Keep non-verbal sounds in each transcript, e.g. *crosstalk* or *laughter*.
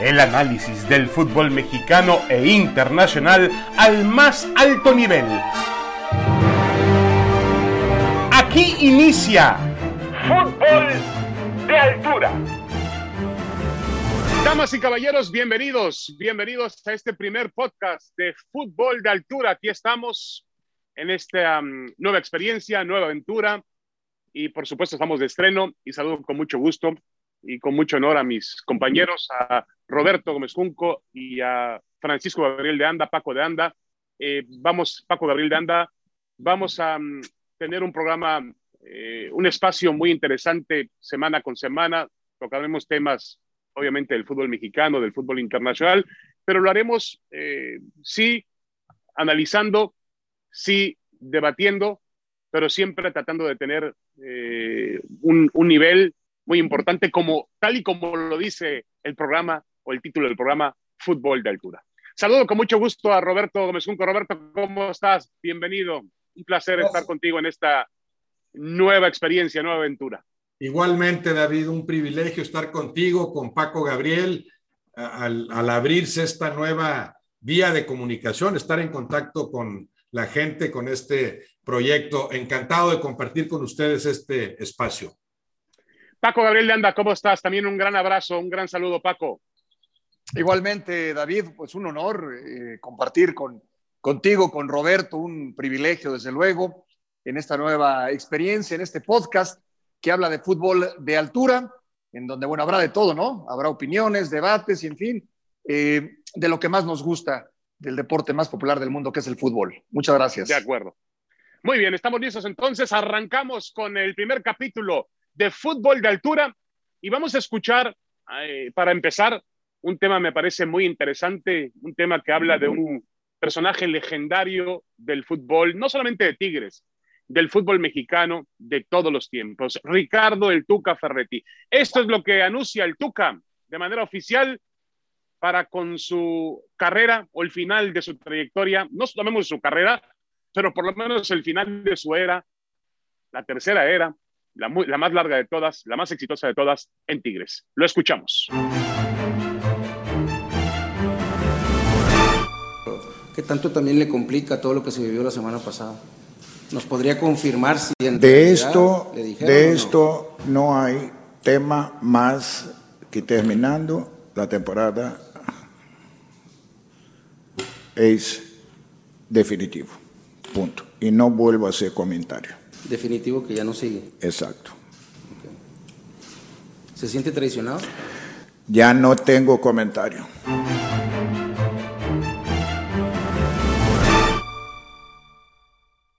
El análisis del fútbol mexicano e internacional al más alto nivel. Aquí inicia Fútbol de Altura. Damas y caballeros, bienvenidos, bienvenidos a este primer podcast de Fútbol de Altura. Aquí estamos en esta um, nueva experiencia, nueva aventura y por supuesto estamos de estreno y saludo con mucho gusto y con mucho honor a mis compañeros, a Roberto Gómez Junco y a Francisco Gabriel de Anda, Paco de Anda. Eh, vamos, Paco Gabriel de Anda, vamos a um, tener un programa, eh, un espacio muy interesante semana con semana. Tocaremos temas, obviamente, del fútbol mexicano, del fútbol internacional, pero lo haremos, eh, sí, analizando, sí, debatiendo, pero siempre tratando de tener un, un nivel muy importante, como tal y como lo dice el programa o el título del programa, Fútbol de Altura. Saludo con mucho gusto a Roberto Gómez Junco. Roberto, ¿cómo estás? Bienvenido. Un placer estar contigo en esta nueva experiencia, nueva aventura. Igualmente, David, un privilegio estar contigo, con Paco Gabriel, al, al abrirse esta nueva vía de comunicación, estar en contacto con la gente, con este proyecto. Encantado de compartir con ustedes este espacio. Paco Gabriel de Anda, ¿cómo estás? También un gran abrazo, un gran saludo, Paco. Igualmente, David, pues un honor eh, compartir con, contigo, con Roberto, un privilegio, desde luego, en esta nueva experiencia, en este podcast que habla de fútbol de altura, en donde, bueno, habrá de todo, ¿no? Habrá opiniones, debates y, en fin, eh, de lo que más nos gusta del deporte más popular del mundo, que es el fútbol. Muchas gracias. De acuerdo. Muy bien, estamos listos entonces. Arrancamos con el primer capítulo de fútbol de altura. Y vamos a escuchar, eh, para empezar, un tema me parece muy interesante, un tema que habla de un personaje legendario del fútbol, no solamente de Tigres, del fútbol mexicano de todos los tiempos, Ricardo el Tuca Ferretti. Esto es lo que anuncia el Tuca de manera oficial para con su carrera o el final de su trayectoria, no solamente su carrera, pero por lo menos el final de su era, la tercera era, la, la más larga de todas, la más exitosa de todas en Tigres. Lo escuchamos. ¿Qué tanto también le complica todo lo que se vivió la semana pasada? ¿Nos podría confirmar si en de esto, de esto no hay tema más que terminando la temporada es definitivo. Punto. Y no vuelvo a hacer comentario definitivo que ya no sigue. Exacto. ¿Se siente traicionado? Ya no tengo comentario.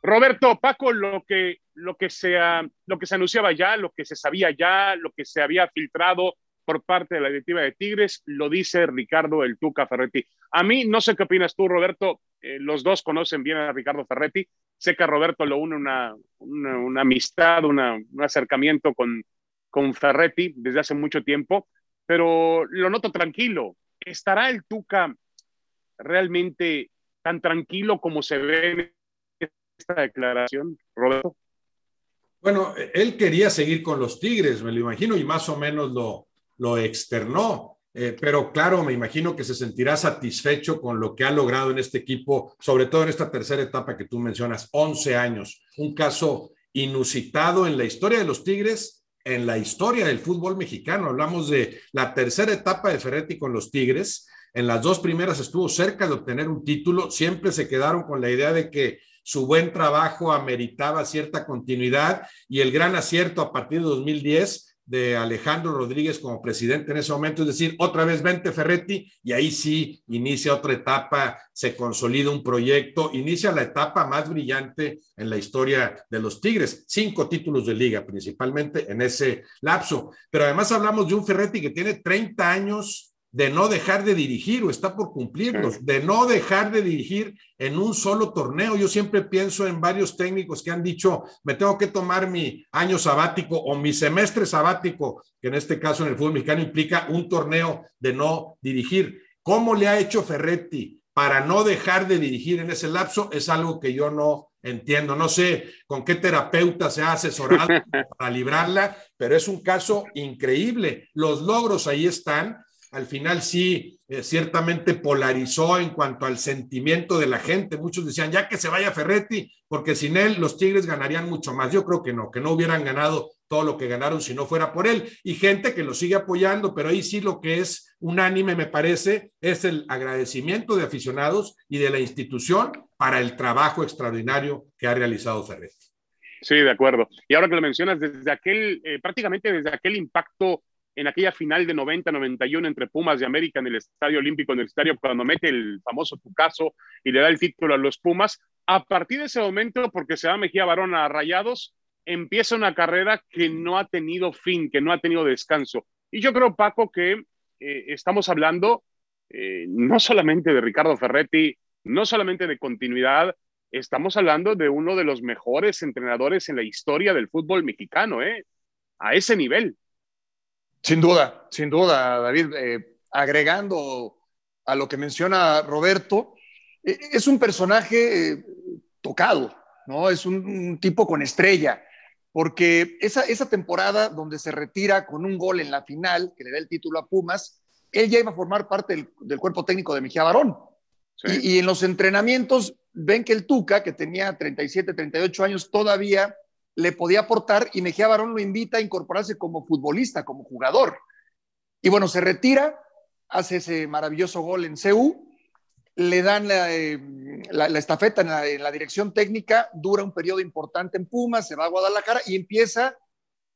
Roberto, Paco, lo que, lo, que se, lo que se anunciaba ya, lo que se sabía ya, lo que se había filtrado por parte de la directiva de Tigres, lo dice Ricardo El Tuca Ferretti. A mí, no sé qué opinas tú, Roberto, eh, los dos conocen bien a Ricardo Ferretti, Sé que a Roberto lo une una, una, amistad, un acercamiento con, con Ferretti desde hace mucho tiempo, pero lo noto tranquilo. ¿Estará el Tuca realmente tan tranquilo como se ve en esta declaración, Roberto? Bueno, él quería seguir con los Tigres, me lo imagino, y más o menos lo, lo externó. Eh, pero claro, me imagino que se sentirá satisfecho con lo que ha logrado en este equipo, sobre todo en esta tercera etapa que tú mencionas, 11 años, un caso inusitado en la historia de los Tigres, en la historia del fútbol mexicano. Hablamos de la tercera etapa de Ferretti con los Tigres. En las dos primeras estuvo cerca de obtener un título, siempre se quedaron con la idea de que su buen trabajo ameritaba cierta continuidad y el gran acierto a partir de 2010 de Alejandro Rodríguez como presidente en ese momento, es decir, otra vez vente Ferretti y ahí sí inicia otra etapa, se consolida un proyecto, inicia la etapa más brillante en la historia de los Tigres, cinco títulos de liga principalmente en ese lapso, pero además hablamos de un Ferretti que tiene 30 años de no dejar de dirigir o está por cumplirlos, de no dejar de dirigir en un solo torneo. Yo siempre pienso en varios técnicos que han dicho, me tengo que tomar mi año sabático o mi semestre sabático, que en este caso en el fútbol mexicano implica un torneo de no dirigir. ¿Cómo le ha hecho Ferretti para no dejar de dirigir en ese lapso? Es algo que yo no entiendo. No sé con qué terapeuta se ha asesorado *laughs* para librarla, pero es un caso increíble. Los logros ahí están al final sí, eh, ciertamente polarizó en cuanto al sentimiento de la gente. Muchos decían, ya que se vaya Ferretti, porque sin él los Tigres ganarían mucho más. Yo creo que no, que no hubieran ganado todo lo que ganaron si no fuera por él. Y gente que lo sigue apoyando, pero ahí sí lo que es unánime, me parece, es el agradecimiento de aficionados y de la institución para el trabajo extraordinario que ha realizado Ferretti. Sí, de acuerdo. Y ahora que lo mencionas, desde aquel, eh, prácticamente desde aquel impacto en aquella final de 90-91 entre Pumas y América en el Estadio Olímpico Universitario, cuando mete el famoso Tucaso y le da el título a los Pumas, a partir de ese momento, porque se va Mejía Barón a Rayados, empieza una carrera que no ha tenido fin, que no ha tenido descanso. Y yo creo, Paco, que eh, estamos hablando eh, no solamente de Ricardo Ferretti, no solamente de continuidad, estamos hablando de uno de los mejores entrenadores en la historia del fútbol mexicano, ¿eh? A ese nivel. Sin duda, sin duda, David. Eh, agregando a lo que menciona Roberto, es un personaje tocado, ¿no? Es un, tipo con estrella porque esa, esa temporada donde se retira con un gol en la final, que le da el título a Pumas, él ya iba a formar parte del, cuerpo técnico de Mejía Barón. Y, en los entrenamientos ven que el Tuca, que tenía 37, 38 años, todavía le podía aportar y Mejía Barón lo invita a incorporarse como futbolista, como jugador. Y bueno, se retira, hace ese maravilloso gol en CEU le dan la, eh, estafeta en la, dirección técnica, dura un periodo importante en Pumas, se va a Guadalajara y empieza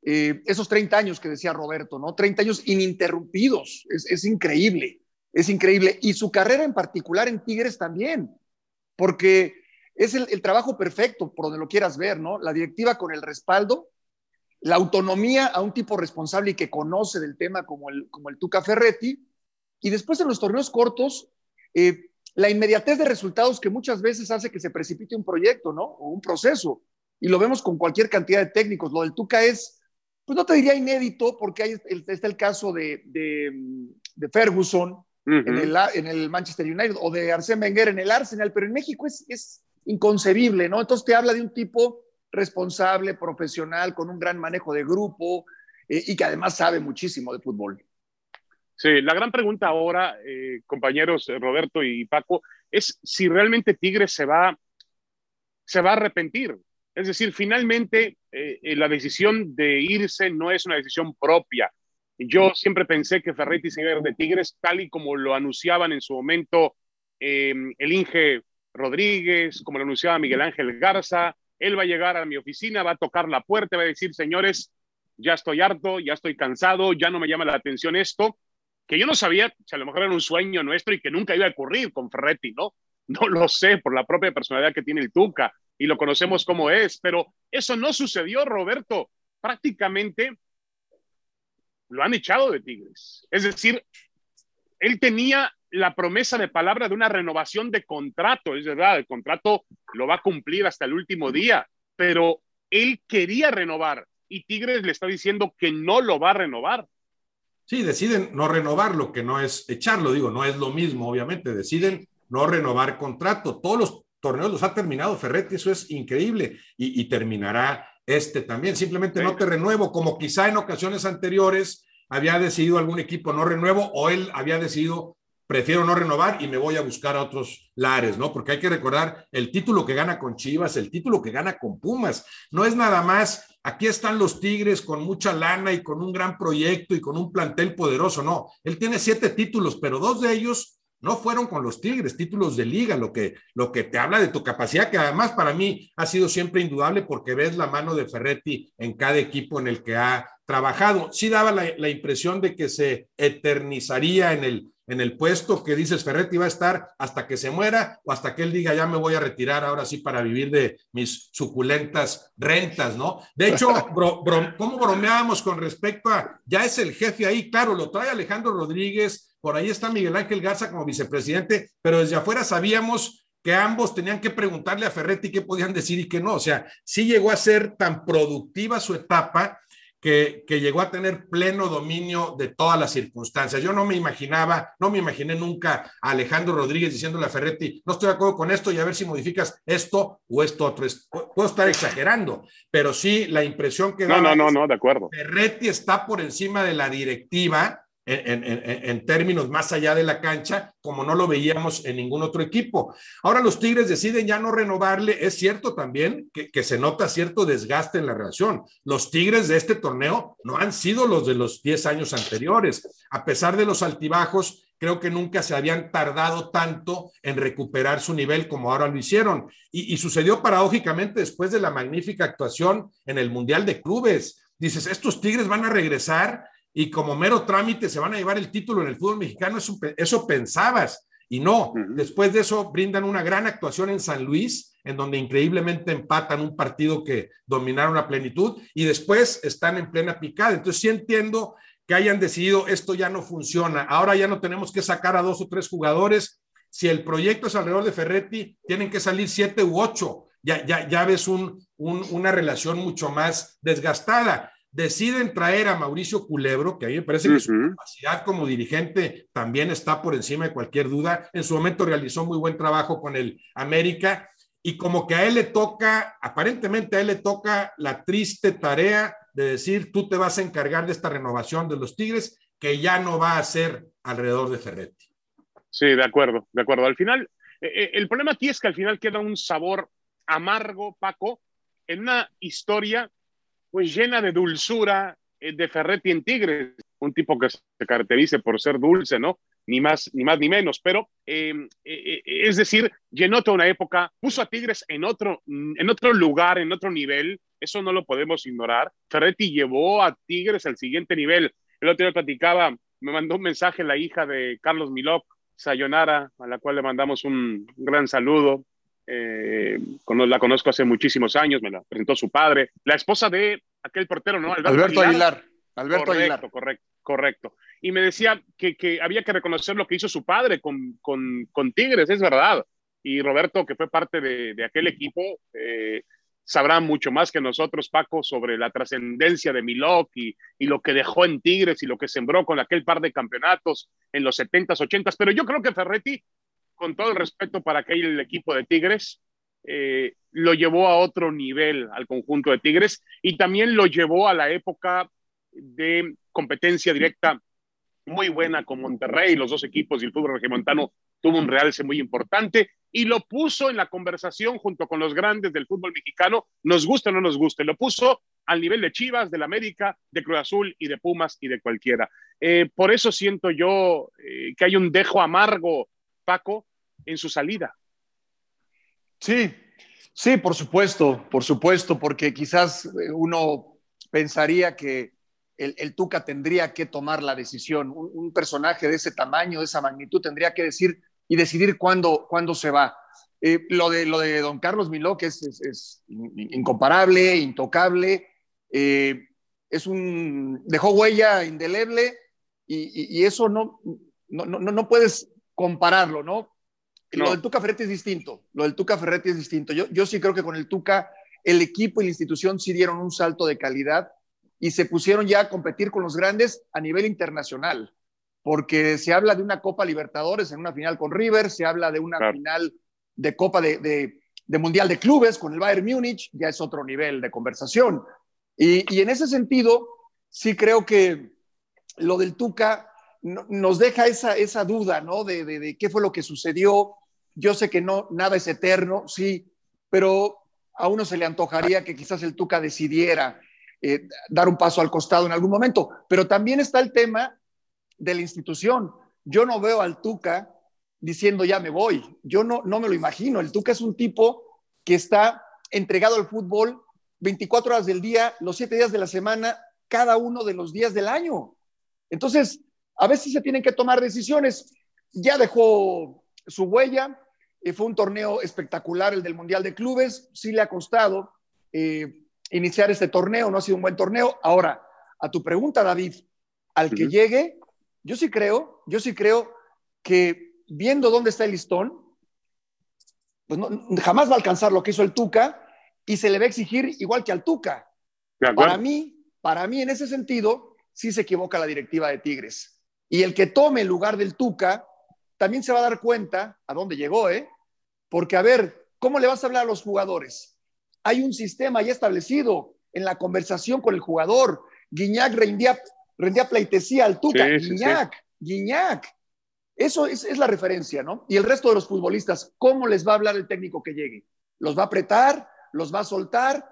eh, esos 30 años que decía Roberto, ¿no? 30 años ininterrumpidos, es, increíble, es increíble. Y su carrera en particular en Tigres también, porque es el, trabajo perfecto, por donde lo quieras ver, ¿no? La directiva con el respaldo, la autonomía a un tipo responsable y que conoce del tema como el, como el Tuca Ferretti, y después en los torneos cortos, eh, la inmediatez de resultados que muchas veces hace que se precipite un proyecto, ¿no? O un proceso. Y lo vemos con cualquier cantidad de técnicos. Lo del Tuca es, pues no te diría inédito, porque ahí está el caso de, de, Ferguson en, el, en, el, Manchester United o de Arsène Wenger en el Arsenal, pero en México es, es inconcebible, ¿no? Entonces te habla de un tipo responsable, profesional, con un gran manejo de grupo eh, y que además sabe muchísimo de fútbol. Sí, la gran pregunta ahora, eh, compañeros eh, Roberto y Paco, es si realmente Tigres se va, se va a arrepentir. Es decir, finalmente la decisión de irse no es una decisión propia. Yo siempre pensé que Ferretti se iba de Tigres, tal y como lo anunciaban en su momento el Inge Rodríguez, como lo anunciaba Miguel Ángel Garza. Él va a llegar a mi oficina, va a tocar la puerta, va a decir, señores, ya estoy harto, ya estoy cansado, ya no me llama la atención esto que yo no sabía si a lo mejor era un sueño nuestro y que nunca iba a ocurrir con Ferretti, ¿no? *laughs* No lo sé por la propia personalidad que tiene el Tuca y lo conocemos como es, pero eso no sucedió, Roberto. Prácticamente lo han echado de Tigres. Es decir, él tenía la promesa de palabra de una renovación de contrato, es verdad, el contrato lo va a cumplir hasta el último día, pero él quería renovar y Tigres le está diciendo que no lo va a renovar. Sí, deciden no renovarlo, que no es echarlo, digo, no es lo mismo, obviamente, deciden no renovar contrato. Todos los torneos los ha terminado Ferretti, eso es increíble, y, terminará este también. Simplemente no te renuevo, como quizá en ocasiones anteriores había decidido algún equipo no renuevo o él había decidido prefiero no renovar y me voy a buscar a otros lares, ¿no? Porque hay que recordar el título que gana con Chivas, el título que gana con Pumas. No es nada más, aquí están los Tigres con mucha lana y con un gran proyecto y con un plantel poderoso, no. Él tiene siete títulos, pero dos de ellos no fueron con los Tigres, títulos de liga, lo que, lo que te habla de tu capacidad, que además para mí ha sido siempre indudable porque ves la mano de Ferretti en cada equipo en el que ha trabajado. Sí daba la, la impresión de que se eternizaría en el en el puesto que dices Ferretti va a estar hasta que se muera o hasta que él diga ya me voy a retirar ahora sí para vivir de mis suculentas rentas, ¿no? De hecho, *laughs* ¿cómo bromeábamos con respecto a ya es el jefe ahí? Claro, lo trae Alejandro Rodríguez, por ahí está Miguel Ángel Garza como vicepresidente, pero desde afuera sabíamos que ambos tenían que preguntarle a Ferretti qué podían decir y qué no. O sea, sí llegó a ser tan productiva su etapa que, llegó a tener pleno dominio de todas las circunstancias. Yo no me imaginaba, no me imaginé nunca a Alejandro Rodríguez diciéndole a Ferretti, no estoy de acuerdo con esto y a ver si modificas esto o esto otro. Puedo estar exagerando, pero sí la impresión que... No, no, no, no, de acuerdo. Ferretti está por encima de la directiva en, términos más allá de la cancha, como no lo veíamos en ningún otro equipo. Ahora los Tigres deciden ya no renovarle. Es cierto también que, se nota cierto desgaste en la relación. Los Tigres de este torneo no han sido los de los 10 años anteriores. A pesar de los altibajos, creo que nunca se habían tardado tanto en recuperar su nivel como ahora lo hicieron. Y sucedió paradójicamente después de la magnífica actuación en el Mundial de Clubes. Dices, estos Tigres van a regresar y como mero trámite se van a llevar el título en el fútbol mexicano, eso, eso pensabas. Y no, después de eso brindan una gran actuación en San Luis, en donde increíblemente empatan un partido que dominaron a plenitud y después están en plena picada. Entonces sí entiendo que hayan decidido esto ya no funciona, ahora ya no tenemos que sacar a dos o tres jugadores. Si el proyecto es alrededor de Ferretti, tienen que salir siete u ocho. Ya, ya, ya ves un, una relación mucho más desgastada deciden traer a Mauricio Culebro, que a mí me parece que su capacidad como dirigente también está por encima de cualquier duda. En su momento realizó muy buen trabajo con el América y como que a él le toca, aparentemente a él le toca la triste tarea de decir, tú te vas a encargar de esta renovación de los Tigres, que ya no va a ser alrededor de Ferretti. Sí, de acuerdo, de acuerdo. Al final, eh, eh, el problema aquí es que al final queda un sabor amargo, Paco, en una historia pues llena de dulzura eh, de Ferretti en Tigres, un tipo que se caracterice por ser dulce, ¿no? Ni más, ni más ni menos, pero em, eh, eh, es decir, llenó toda una época, puso a Tigres en otro, en otro lugar, en otro nivel, eso no lo podemos ignorar. Ferretti llevó a Tigres al siguiente nivel. El otro día platicaba, me mandó un mensaje la hija de Carlos Milok, Sayonara, a la cual le mandamos un gran saludo. Eh, la conozco hace muchísimos años, me la presentó su padre, la esposa de aquel portero, ¿no? Alberto, Aguilar. Alberto correcto, Aguilar. Correcto, correcto. Y me decía que, que, había que reconocer lo que hizo su padre con, con, con Tigres, es verdad. Y Roberto, que fue parte de, de aquel equipo, eh, sabrá mucho más que nosotros, Paco, sobre la trascendencia de Milok y, y, lo que dejó en Tigres y lo que sembró con aquel par de campeonatos en los 70s, 80s. Pero yo creo que Ferretti con todo el respeto para aquel equipo de Tigres, eh, lo llevó a otro nivel al conjunto de Tigres y también lo llevó a la época de competencia directa muy buena con Monterrey, los dos equipos y el fútbol regimontano tuvo un realce muy importante y lo puso en la conversación junto con los grandes del fútbol mexicano, nos gusta o no nos guste, lo puso al nivel de Chivas, del América, de Cruz Azul y de Pumas y de cualquiera. Eh, por eso siento yo eh, que hay un dejo amargo, Paco, en su salida. Sí, sí, por supuesto, por supuesto, porque quizás eh, uno pensaría que el, Tuca tendría que tomar la decisión. Un, personaje de ese tamaño, de esa magnitud, tendría que decir y decidir cuándo, cuándo se va. Eh, lo, de, lo de don Carlos Miló, que es, incomparable, intocable, eh, es un, dejó huella indeleble y, eso no, no, no, no puedes compararlo, ¿no? Lo del Tuca Ferretti es distinto. Lo del Tuca Ferretti es distinto. Yo, yo sí creo que con el Tuca, el equipo y la institución sí dieron un salto de calidad y se pusieron ya a competir con los grandes a nivel internacional. Porque se habla de una Copa Libertadores en una final con River, se habla de una final de Copa de, de, Mundial de Clubes con el Bayern Múnich, ya es otro nivel de conversación. Y, y en ese sentido, sí creo que lo del Tuca nos deja esa, esa duda, ¿no? De, de, de, qué fue lo que sucedió, yo sé que no, nada es eterno, sí, pero a uno se le antojaría que quizás el Tuca decidiera eh, dar un paso al costado en algún momento. Pero también está el tema de la institución. Yo no veo al Tuca diciendo ya me voy. Yo no, no me lo imagino. El Tuca es un tipo que está entregado al fútbol 24 horas del día, los 7 días de la semana, cada uno de los días del año. Entonces, a veces se tienen que tomar decisiones. Ya dejó su huella. Eh, fue un torneo espectacular el del Mundial de Clubes. Sí le ha costado eh, iniciar este torneo, no ha sido un buen torneo. Ahora, a tu pregunta, David, al que llegue, yo sí creo, yo sí creo que viendo dónde está el listón, pues jamás va a alcanzar lo que hizo el Tuca y se le va a exigir igual que al Tuca. Para mí, para mí en ese sentido, sí se equivoca la directiva de Tigres. Y el que tome el lugar del Tuca también se va a dar cuenta a dónde llegó, ¿eh? Porque, a ver, ¿cómo le vas a hablar a los jugadores? Hay un sistema ya establecido en la conversación con el jugador. Guiñac rendía, rendía pleitesía al Tuca. Guiñac, Guiñac. Eso es, es, la referencia, ¿no? Y el resto de los futbolistas, ¿cómo les va a hablar el técnico que llegue? ¿Los va a apretar? ¿Los va a soltar?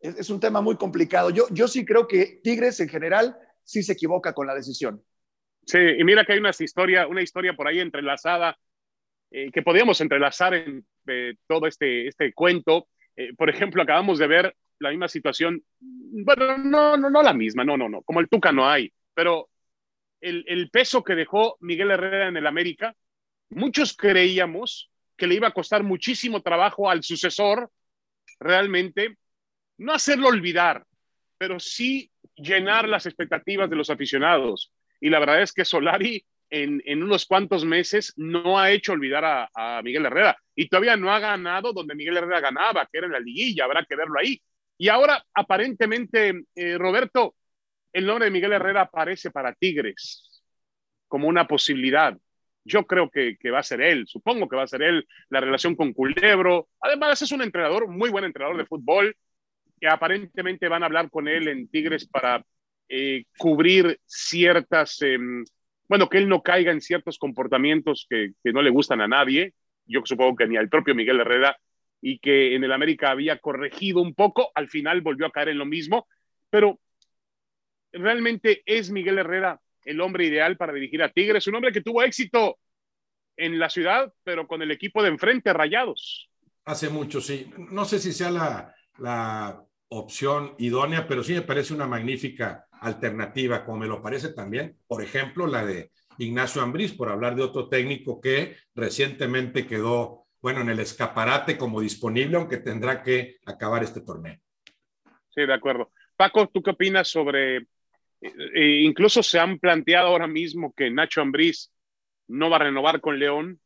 Es, es un tema muy complicado. Yo, yo sí creo que Tigres en general sí se equivoca con la decisión. Sí, y mira que hay una historia, una historia por ahí entrelazada eh, que podíamos entrelazar en eh, todo este, este cuento. Eh, por ejemplo, acabamos de ver la misma situación, bueno, no, no, no la misma, no, no, no, como el Tuca no hay, pero el, el peso que dejó Miguel Herrera en el América, muchos creíamos que le iba a costar muchísimo trabajo al sucesor realmente, no hacerlo olvidar, pero sí llenar las expectativas de los aficionados. Y la verdad es que Solari en, en unos cuantos meses no ha hecho olvidar a, Miguel Herrera y todavía no ha ganado donde Miguel Herrera ganaba, que era en la liguilla, habrá que verlo ahí. Y ahora, aparentemente, eh, Roberto, el nombre de Miguel Herrera aparece para Tigres como una posibilidad. Yo creo que, que, va a ser él, supongo que va a ser él, la relación con Culebro. Además, es un entrenador, muy buen entrenador de fútbol, que aparentemente van a hablar con él en Tigres para eh, cubrir ciertas, eh, bueno, que él no caiga en ciertos comportamientos que, que, no le gustan a nadie. Yo supongo que ni al propio Miguel Herrera y que en el América había corregido un poco, al final volvió a caer en lo mismo, pero realmente es Miguel Herrera el hombre ideal para dirigir a Tigres, un hombre que tuvo éxito en la ciudad, pero con el equipo de enfrente, Rayados. Hace mucho, sí. No sé si sea la, la opción idónea, pero sí me parece una magnífica alternativa, como me lo parece también, por ejemplo, la de Ignacio Ambriz, por hablar de otro técnico que recientemente quedó, bueno, en el escaparate como disponible, aunque tendrá que acabar este torneo. Sí, de acuerdo. Paco, ¿tú qué opinas sobre, eh, incluso se han planteado ahora mismo que Nacho Ambriz no va a renovar con León,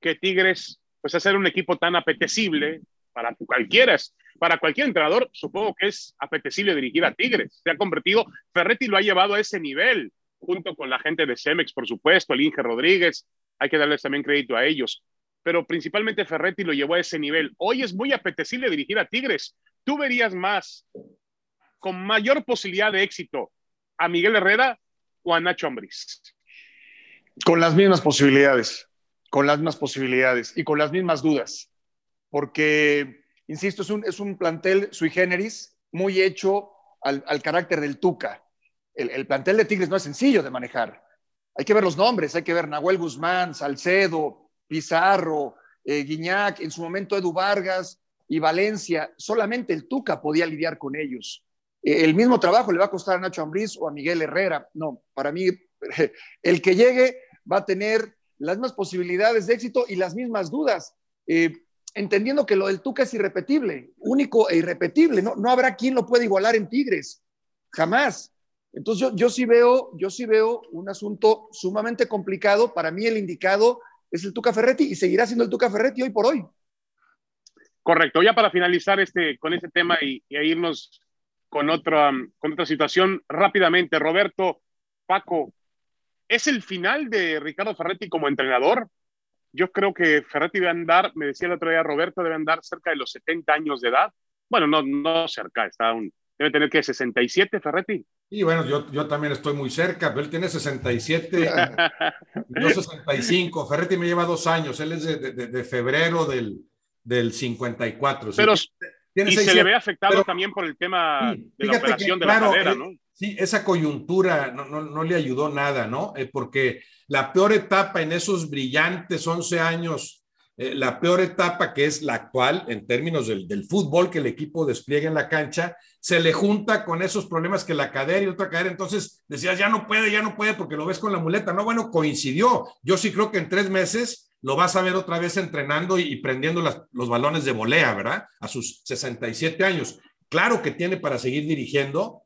que Tigres, pues hacer un equipo tan apetecible para cualquiera, para cualquier entrenador, supongo que es apetecible dirigir a Tigres. Se ha convertido, Ferretti lo ha llevado a ese nivel, junto con la gente de Cemex, por supuesto, el Inge Rodríguez, hay que darles también crédito a ellos. Pero principalmente Ferretti lo llevó a ese nivel. Hoy es muy apetecible dirigir a Tigres. Tú verías más, con mayor posibilidad de éxito, a Miguel Herrera o a Nacho Ambriz. Con las mismas posibilidades, con las mismas posibilidades y con las mismas dudas porque, insisto, es un, es un plantel sui generis muy hecho al, al carácter del Tuca. El, el, plantel de Tigres no es sencillo de manejar. Hay que ver los nombres, hay que ver Nahuel Guzmán, Salcedo, Pizarro, eh, Guiñac, en su momento Edu Vargas y Valencia. Solamente el Tuca podía lidiar con ellos. Eh, el mismo trabajo le va a costar a Nacho Ambriz o a Miguel Herrera. No, para mí, *laughs* el que llegue va a tener las mismas posibilidades de éxito y las mismas dudas. Eh, entendiendo que lo del Tuca es irrepetible, único e irrepetible. No, no habrá quien lo pueda igualar en Tigres, jamás. Entonces yo, yo, sí veo, yo sí veo un asunto sumamente complicado. Para mí el indicado es el Tuca Ferretti y seguirá siendo el Tuca Ferretti hoy por hoy. Correcto. Ya para finalizar este, con este tema y, irnos con otra, con otra situación rápidamente, Roberto, Paco, ¿es el final de Ricardo Ferretti como entrenador? Yo creo que Ferretti debe andar, me decía el otro día Roberto, debe andar cerca de los 70 años de edad. Bueno, no, no cerca, está un, debe tener que 67 Ferretti. Y bueno, yo, yo también estoy muy cerca, pero él tiene 67, yo 65. Ferretti me lleva dos años, él es de, de, de febrero del, del 54. Pero, ¿sí? y se le ve afectado pero, también por el tema de la operación que, de claro, la cadera, ¿no? Sí, esa coyuntura no, no, no le ayudó nada, ¿no? Eh, porque la peor etapa en esos brillantes 11 años, eh, la peor etapa que es la actual en términos del, del, fútbol que el equipo despliega en la cancha, se le junta con esos problemas que la cadera y otra cadera, entonces decías, ya no puede, ya no puede porque lo ves con la muleta. No, bueno, coincidió. Yo sí creo que en tres meses lo vas a ver otra vez entrenando y, prendiendo los balones de volea, ¿verdad? A sus 67 años. Claro que tiene para seguir dirigiendo,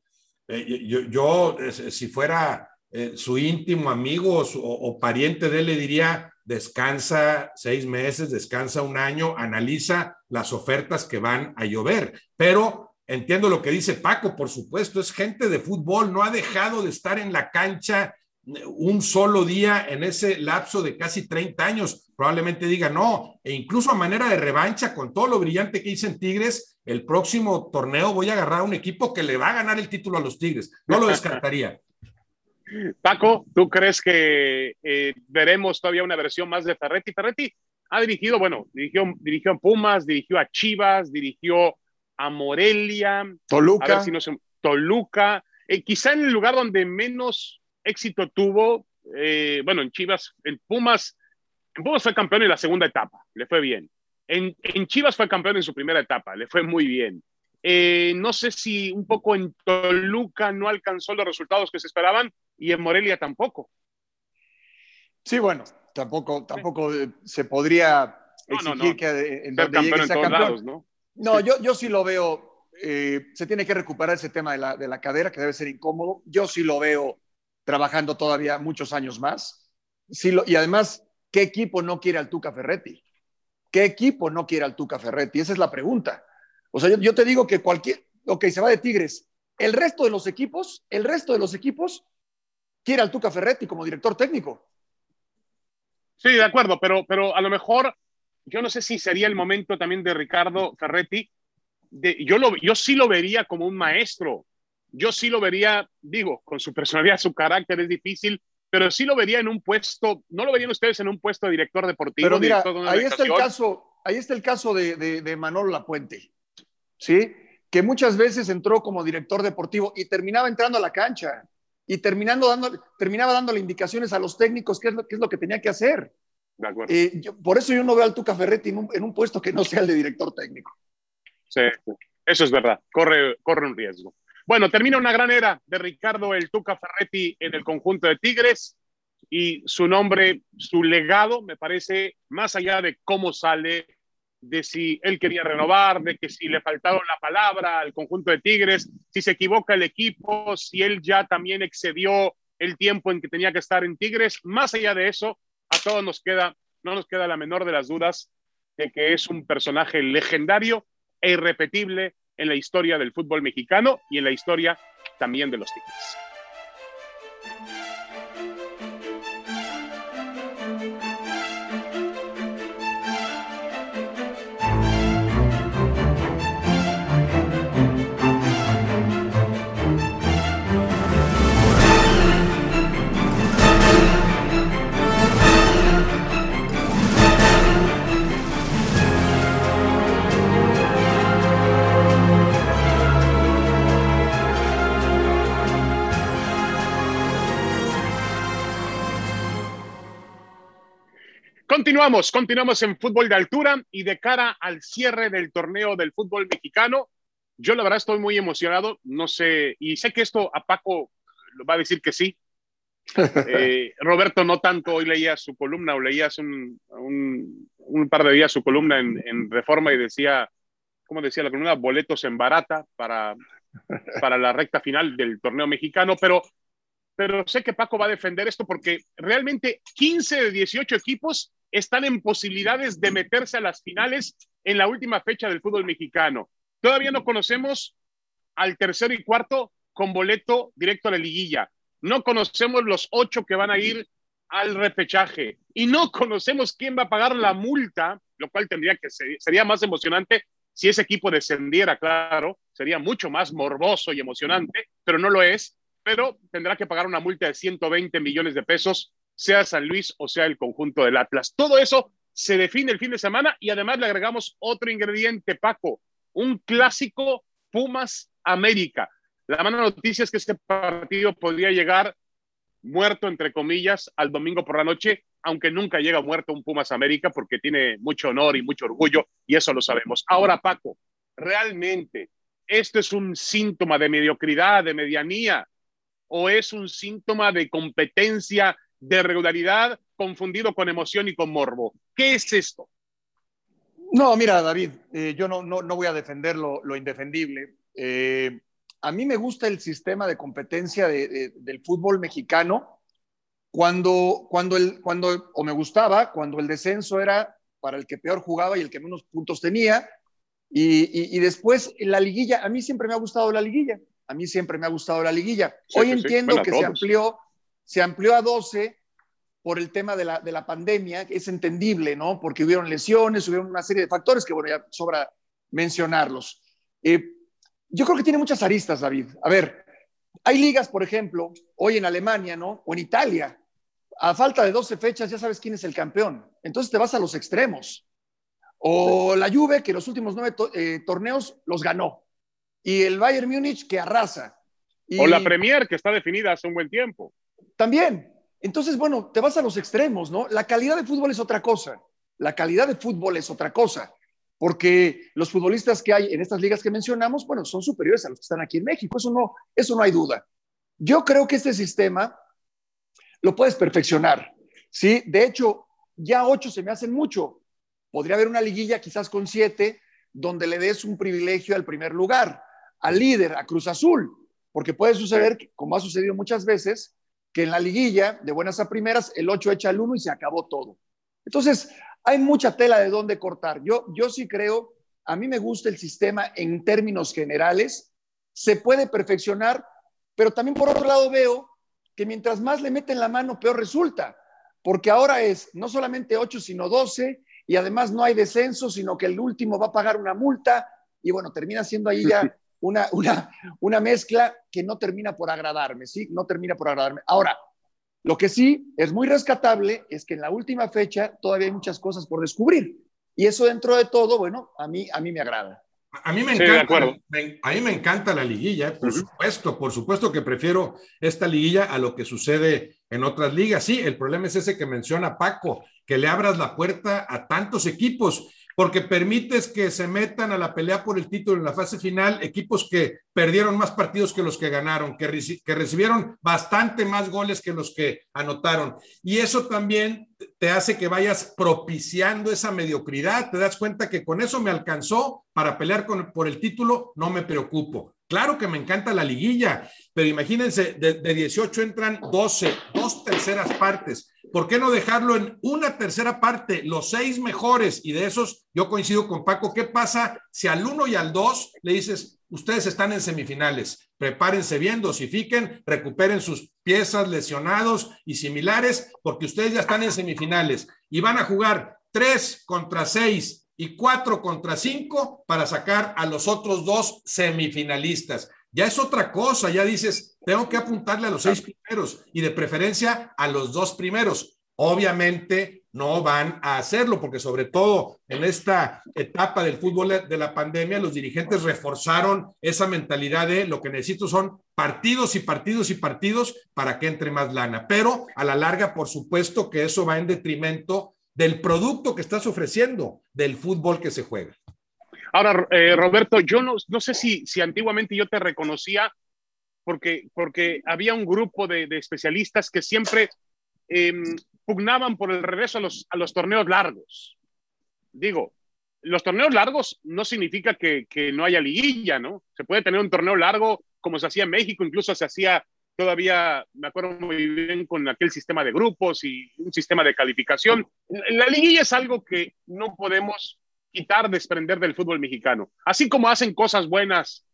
eh, yo, eh, si fuera eh, su íntimo amigo o, o, pariente de él, le diría, descansa seis meses, descansa un año, analiza las ofertas que van a llover. Pero entiendo lo que dice Paco, por supuesto, es gente de fútbol, no ha dejado de estar en la cancha un solo día en ese lapso de casi 30 años. Probablemente diga no, e incluso a manera de revancha, con todo lo brillante que hice en Tigres, el próximo torneo voy a agarrar a un equipo que le va a ganar el título a los Tigres. No lo descartaría. *laughs* Paco, ¿tú crees que eh, veremos todavía una versión más de Ferretti? Ferretti ha dirigido, bueno, dirigió, dirigió a Pumas, dirigió a Chivas, dirigió a Morelia, Toluca, si no Toluca, eh, quizá en el lugar donde menos éxito tuvo, eh, bueno, en Chivas, en Pumas, en Pumas fue campeón en la segunda etapa, le fue bien. En, en Chivas fue campeón en su primera etapa, le fue muy bien. Eh, no sé si un poco en Toluca no alcanzó los resultados que se esperaban y en Morelia tampoco. Sí, bueno, tampoco, tampoco eh, se podría exigir que en donde llegue sea campeón. ¿no? No, Yo, yo sí lo veo. Eh, se tiene que recuperar ese tema de la, de la cadera, que debe ser incómodo. Yo sí lo veo trabajando todavía muchos años más. Sí lo, y además, ¿qué equipo no quiere al Tuca Ferretti? ¿Qué equipo no quiere al Tuca Ferretti? Esa es la pregunta. O sea, yo, te digo que cualquier, ok, se va de Tigres. El resto de los equipos, el resto de los equipos quiere al Tuca Ferretti como director técnico. Sí, de acuerdo, pero, pero a lo mejor yo no sé si sería el momento también de Ricardo Ferretti. De, yo, lo, yo sí lo vería como un maestro. Yo sí lo vería, digo, con su personalidad, su carácter es difícil, pero sí lo vería en un puesto, no lo verían ustedes en un puesto de director deportivo. Pero mira, ahí está el caso, ahí está el caso de, de, de Manolo Lapuente. ¿sí? Que muchas veces entró como director deportivo y terminaba entrando a la cancha y terminando dando, terminaba dándole indicaciones a los técnicos qué es lo, qué es lo que tenía que hacer. Eh, por eso yo no veo al Tuca Ferretti en un, en un, puesto que no sea el de director técnico. Sí, eso es verdad, corre, corre un riesgo. Bueno, termina una gran era de Ricardo el Tuca Ferretti en el conjunto de Tigres y su nombre, su legado, me parece, más allá de cómo sale, de si él quería renovar, de que si le faltaba la palabra al conjunto de Tigres, si se equivoca el equipo, si él ya también excedió el tiempo en que tenía que estar en Tigres. Más allá de eso, a todos nos queda, no nos queda la menor de las dudas de que es un personaje legendario e irrepetible en la historia del fútbol mexicano y en la historia también de los Tigres. Continuamos, continuamos en fútbol de altura y de cara al cierre del torneo del fútbol mexicano. Yo la verdad estoy muy emocionado, no sé, y sé que esto a Paco lo va a decir que sí. *laughs* Eh, Roberto no tanto, hoy leía su columna o leías un, un, par de días su columna en, en, Reforma y decía, ¿cómo decía la columna? Boletos en barata para, para la recta final del torneo mexicano, pero pero sé que Paco va a defender esto porque realmente 15 de 18 equipos están en posibilidades de meterse a las finales en la última fecha del fútbol mexicano. Todavía no conocemos al tercero y cuarto con boleto directo a la liguilla. No conocemos los ocho que van a ir al repechaje y no conocemos quién va a pagar la multa, lo cual tendría que ser, sería más emocionante si ese equipo descendiera, claro, sería mucho más morboso y emocionante, pero no lo es. Pero tendrá que pagar una multa de 120 millones de pesos sea San Luis o sea el conjunto del Atlas. Todo eso se define el fin de semana y además le agregamos otro ingrediente, Paco, un clásico Pumas América. La mala noticia es que este partido podría llegar muerto, entre comillas, al domingo por la noche, aunque nunca llega muerto un Pumas América porque tiene mucho honor y mucho orgullo y eso lo sabemos. Ahora, Paco, realmente, ¿esto es un síntoma de mediocridad, de medianía? ¿O es un síntoma de competencia de regularidad confundido con emoción y con morbo. ¿Qué es esto? No, mira, David, eh, yo no, no, voy a defender lo, indefendible. Eh, a mí me gusta el sistema de competencia del fútbol mexicano cuando, cuando, el, cuando, o me gustaba, cuando el descenso era para el que peor jugaba y el que menos puntos tenía. Y, y, después la liguilla, a mí siempre me ha gustado la liguilla, a mí siempre me ha gustado la liguilla. Hoy entiendo que se amplió, se amplió a 12 por el tema de la, de la pandemia, que es entendible, ¿no? Porque hubieron lesiones, hubieron una serie de factores que, bueno, ya sobra mencionarlos. Eh, yo creo que tiene muchas aristas, David. A ver, hay ligas, por ejemplo, hoy en Alemania, ¿no? O en Italia, a falta de 12 fechas ya sabes quién es el campeón. Entonces te vas a los extremos. O la Juve, que los últimos nueve eh, torneos los ganó. Y el Bayern Múnich, que arrasa. O la Premier, que está definida hace un buen tiempo. También. Entonces, bueno, te vas a los extremos, ¿no? La calidad de fútbol es otra cosa. La calidad de fútbol es otra cosa. Porque los futbolistas que hay en estas ligas que mencionamos, bueno, son superiores a los que están aquí en México. Eso no, eso no hay duda. Yo creo que este sistema lo puedes perfeccionar. ¿sí? De hecho, ya ocho se me hacen mucho. Podría haber una liguilla quizás con siete, donde le des un privilegio al primer lugar, al líder, a Cruz Azul, porque puede suceder, como ha sucedido muchas veces, que en la liguilla, de buenas a primeras, el 8 echa el 1 y se acabó todo. Entonces, hay mucha tela de dónde cortar. Yo, yo sí creo, a mí me gusta el sistema en términos generales, se puede perfeccionar, pero también por otro lado veo que mientras más le meten la mano, peor resulta, porque ahora es no solamente 8, sino 12, y además no hay descenso, sino que el último va a pagar una multa, y bueno, termina siendo ahí ya una, una, una mezcla que no termina por agradarme, ¿sí? No termina por agradarme. Ahora, lo que sí es muy rescatable es que en la última fecha todavía hay muchas cosas por descubrir. Y eso dentro de todo, bueno, a mí, a mí me agrada. A mí me encanta, a mí me encanta la liguilla, por supuesto, por supuesto que prefiero esta liguilla a lo que sucede en otras ligas. Sí, el problema es ese que menciona Paco, que le abras la puerta a tantos equipos porque permites que se metan a la pelea por el título en la fase final equipos que perdieron más partidos que los que ganaron, que, recibieron bastante más goles que los que anotaron. Y eso también te hace que vayas propiciando esa mediocridad, te das cuenta que con eso me alcanzó para pelear por el título, no me preocupo. Claro que me encanta la liguilla, pero imagínense, de, de 18 entran 12, dos terceras partes. ¿Por qué no dejarlo en una tercera parte, los seis mejores? Y de esos, yo coincido con Paco, ¿qué pasa si al uno y al dos le dices, ustedes están en semifinales, prepárense bien, dosifiquen, recuperen sus piezas lesionados y similares, porque ustedes ya están en semifinales y van a jugar tres contra seis y cuatro contra cinco para sacar a los otros dos semifinalistas. Ya es otra cosa, ya dices, tengo que apuntarle a los seis primeros y de preferencia a los dos primeros. Obviamente no van a hacerlo porque sobre todo en esta etapa del fútbol de la pandemia los dirigentes reforzaron esa mentalidad de lo que necesito son partidos y partidos y partidos para que entre más lana. Pero a la larga, por supuesto que eso va en detrimento del producto que estás ofreciendo, del fútbol que se juega. Ahora, eh, Roberto, yo no, no sé si, si antiguamente yo te reconocía porque, porque había un grupo de, especialistas que siempre em, pugnaban por el regreso a los, a los torneos largos. Digo, los torneos largos no significa que, que, no haya liguilla, ¿no? Se puede tener un torneo largo como se hacía en México, incluso se hacía todavía me acuerdo muy bien con aquel sistema de grupos y un sistema de calificación. La liguilla es algo que no podemos quitar, desprender del fútbol mexicano. Así como hacen cosas buenas,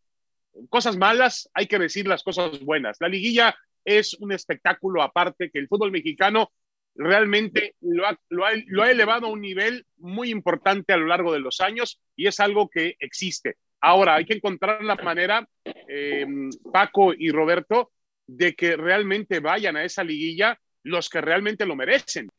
cosas malas, hay que decir las cosas buenas. La liguilla es un espectáculo aparte que el fútbol mexicano realmente lo ha, elevado a un nivel muy importante a lo largo de los años y es algo que existe. Ahora, hay que encontrar la manera, eh, Paco y Roberto, de que realmente vayan a esa liguilla los que realmente lo merecen.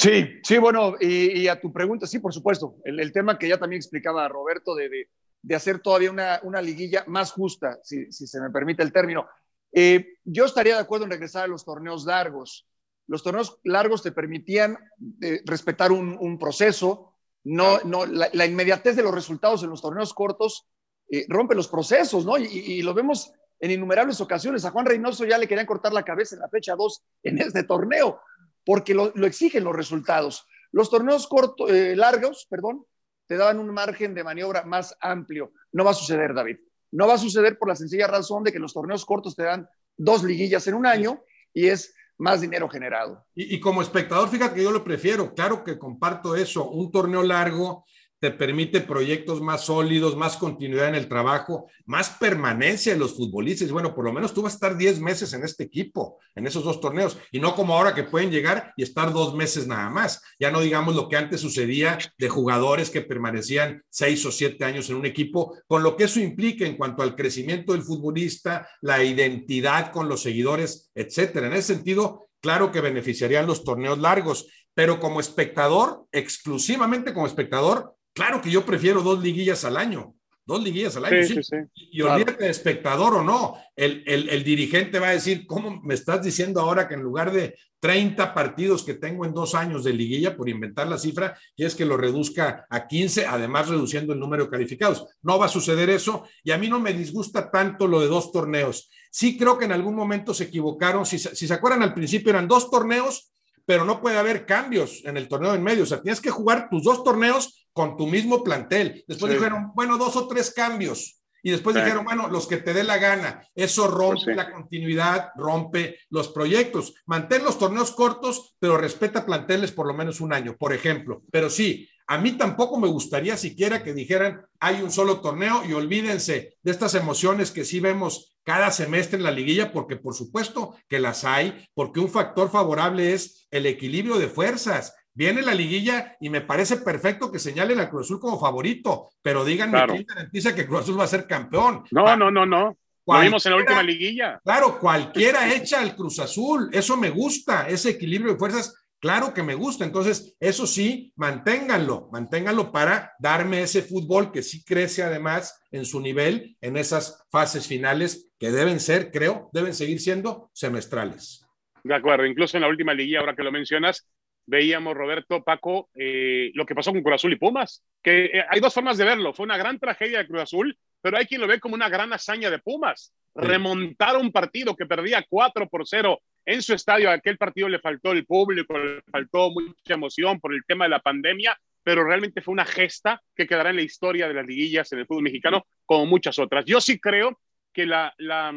Sí, sí, bueno, y, a tu pregunta, sí, por supuesto, el, tema que ya también explicaba Roberto de, de, hacer todavía una, una, liguilla más justa, si, si, se me permite el término. Eh, yo estaría de acuerdo en regresar a los torneos largos. Los torneos largos te permitían eh, respetar un, un, proceso, no, no, la, inmediatez de los resultados en los torneos cortos eh, rompe los procesos, ¿no? Y, y, lo vemos en innumerables ocasiones. A Juan Reynoso ya le querían cortar la cabeza en la fecha 2 en este torneo, porque lo, exigen los resultados. Los torneos cortos, eh, largos, perdón, te daban un margen de maniobra más amplio. No va a suceder, David. No va a suceder por la sencilla razón de que los torneos cortos te dan dos liguillas en un año y es más dinero generado. Y, y como espectador, fíjate que yo lo prefiero. Claro que comparto eso. Un torneo largo te permite proyectos más sólidos, más continuidad en el trabajo, más permanencia de los futbolistas. Bueno, por lo menos tú vas a estar 10 meses en este equipo, en esos dos torneos, y no como ahora que pueden llegar y estar dos meses nada más. Ya no digamos lo que antes sucedía de jugadores que permanecían seis o siete años en un equipo, con lo que eso implica en cuanto al crecimiento del futbolista, la identidad con los seguidores, etcétera. En ese sentido, claro que beneficiarían los torneos largos, pero como espectador, exclusivamente como espectador, Claro que yo prefiero dos liguillas al año, dos liguillas al año, sí. y olvídate de espectador o no, el, el, dirigente va a decir, ¿cómo me estás diciendo ahora que en lugar de 30 partidos que tengo en dos años de liguilla, por inventar la cifra, quieres que lo reduzca a 15, además reduciendo el número de calificados? No va a suceder eso y a mí no me disgusta tanto lo de dos torneos. Sí creo que en algún momento se equivocaron, si, si se acuerdan al principio eran dos torneos pero no puede haber cambios en el torneo en medio. O sea, tienes que jugar tus dos torneos con tu mismo plantel. Después dijeron, bueno, dos o tres cambios. Y después dijeron, bueno, los que te dé la gana. Eso rompe pues la continuidad, rompe los proyectos. Mantén los torneos cortos, pero respeta planteles por lo menos un año, por ejemplo. Pero sí, a mí tampoco me gustaría siquiera que dijeran, hay un solo torneo y olvídense de estas emociones que sí vemos cada semestre en la liguilla, porque por supuesto que las hay, porque un factor favorable es el equilibrio de fuerzas. Viene la liguilla y me parece perfecto que señalen a Cruz Azul como favorito, pero díganme quién garantiza que Cruz Azul va a ser campeón. No, no, no, no. Lo vimos en la última liguilla. Claro, cualquiera echa al Cruz Azul. Eso me gusta, ese equilibrio de fuerzas Claro que me gusta, entonces eso sí, manténganlo, manténganlo para darme ese fútbol que sí crece además en su nivel en esas fases finales que deben ser, creo, deben seguir siendo semestrales. De acuerdo, incluso en la última liguilla, ahora que lo mencionas, veíamos, Roberto, Paco, eh, lo que pasó con Cruz Azul y Pumas, que eh, hay dos formas de verlo, fue una gran tragedia de Cruz Azul, pero hay quien lo ve como una gran hazaña de Pumas, remontar un partido que perdía 4 por 0 en su estadio. A aquel partido le faltó el público, le faltó mucha emoción por el tema de la pandemia, pero realmente fue una gesta que quedará en la historia de las liguillas en el fútbol mexicano, como muchas otras. Yo sí creo que la, la,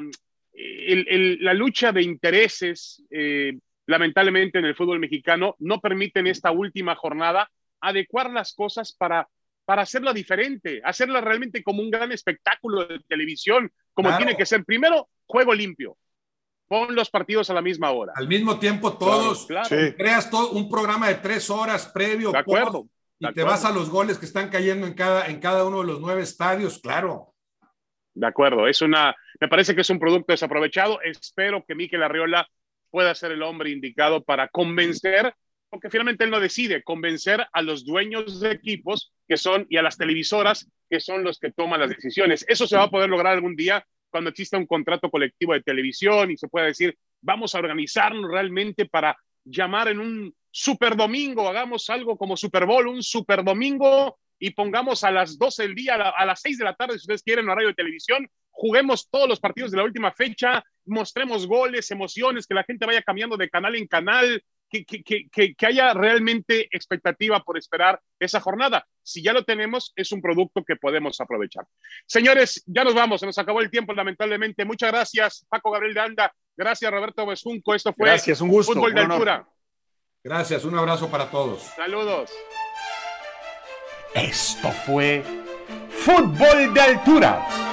la lucha de intereses, eh, lamentablemente en el fútbol mexicano, no permiten esta última jornada adecuar las cosas para para hacerla diferente, hacerla realmente como un gran espectáculo de televisión, como tiene que ser. Primero, juego limpio pon los partidos a la misma hora. Al mismo tiempo todos. Creas todo un programa de tres horas previo. De acuerdo. y te vas a los goles que están cayendo en cada, en cada uno de los nueve estadios, claro. De acuerdo, es una, me parece que es un producto desaprovechado. Espero que Miquel Arriola pueda ser el hombre indicado para convencer, porque finalmente él no decide, convencer a los dueños de equipos que son y a las televisoras que son los que toman las decisiones. Eso se va a poder lograr algún día cuando exista un contrato colectivo de televisión y se pueda decir, vamos a organizarnos realmente para llamar en un super domingo, hagamos algo como Super Bowl, un super domingo y pongamos a las 12 del día, a las 6 de la tarde, si ustedes quieren, radio de televisión, juguemos todos los partidos de la última fecha, mostremos goles, emociones, que la gente vaya cambiando de canal en canal, que, haya realmente expectativa por esperar esa jornada. Si ya lo tenemos, es un producto que podemos aprovechar. Señores, ya nos vamos, se nos acabó el tiempo, lamentablemente. Muchas gracias, Paco Gabriel de Anda. Gracias, Roberto Besunco. Esto fue gracias, un gusto, Fútbol de Altura. Gracias, un abrazo para todos. Saludos. Esto fue Fútbol de Altura